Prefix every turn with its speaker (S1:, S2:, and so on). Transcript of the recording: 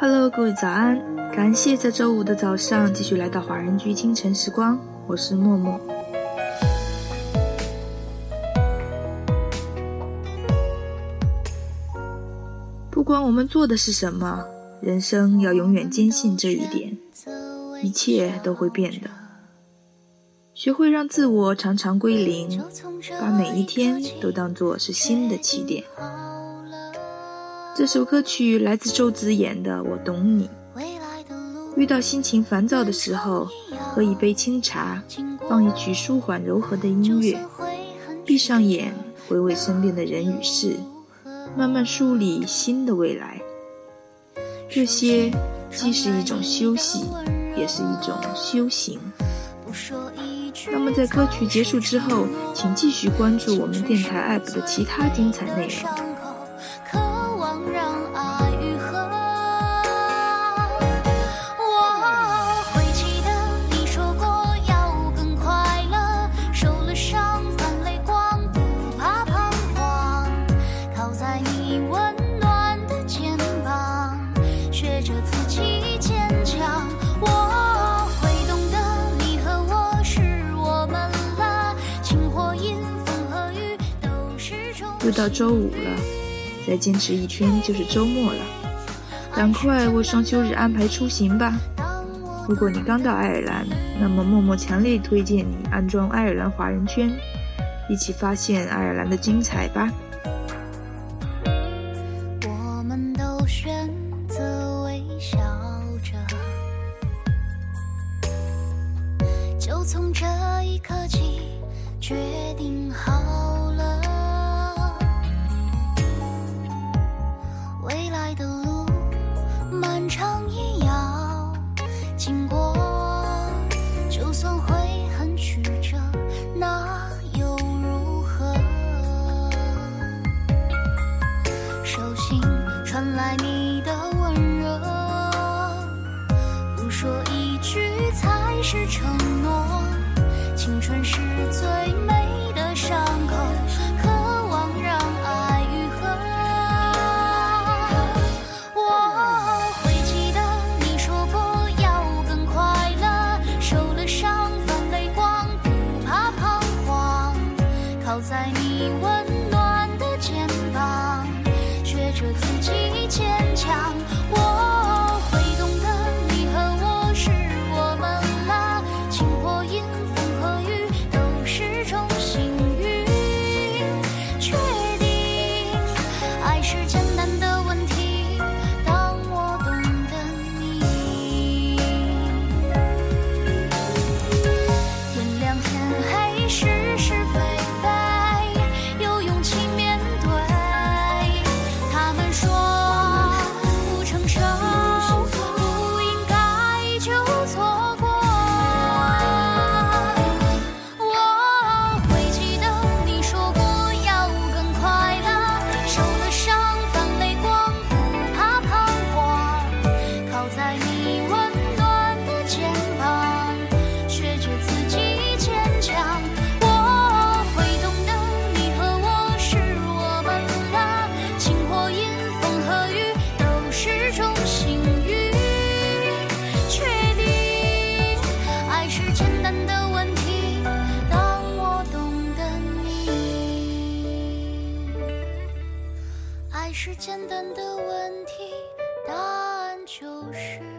S1: Hello，各位早安！感谢在周五的早上继续来到华人居清晨时光，我是默默。不管我们做的是什么，人生要永远坚信这一点：
S2: 一切都会变的。
S1: 学会让自我常常归零，
S2: 把每一天都
S1: 当做是新的起点。这首歌曲来自周子演的《我懂你》。
S2: 遇到
S1: 心情烦躁的时候，
S2: 喝一杯
S1: 清茶，
S2: 放一曲
S1: 舒缓柔和的音乐，
S2: 闭上眼，回味身边的人与事，慢慢
S1: 梳理新的未来。
S2: 这些既是一种休息，也是一种
S1: 修行。
S2: 那么，在歌曲结束之后，请继续关注我们电台 APP 的其他精彩内容。学着自己坚强，我会懂得。你和我是我们啦，晴或阴，风和雨都又到周五了，
S1: 再坚持一天就是周末了。
S2: 赶快为双休日安排出行
S1: 吧！
S2: 如果你刚到爱尔兰，
S1: 那么默默强烈推荐你安装爱尔兰华人圈，一起发现爱尔兰的精彩吧。
S2: 就从这一刻起，决定好了。未来的路漫长一样。是承诺，青春是最美的伤口，渴望让爱愈合。我会记得你说过要更快乐，受了伤，泛泪光，不怕彷徨，靠在你温暖的肩膀，学着自己时间还是简单的问题，答案就是。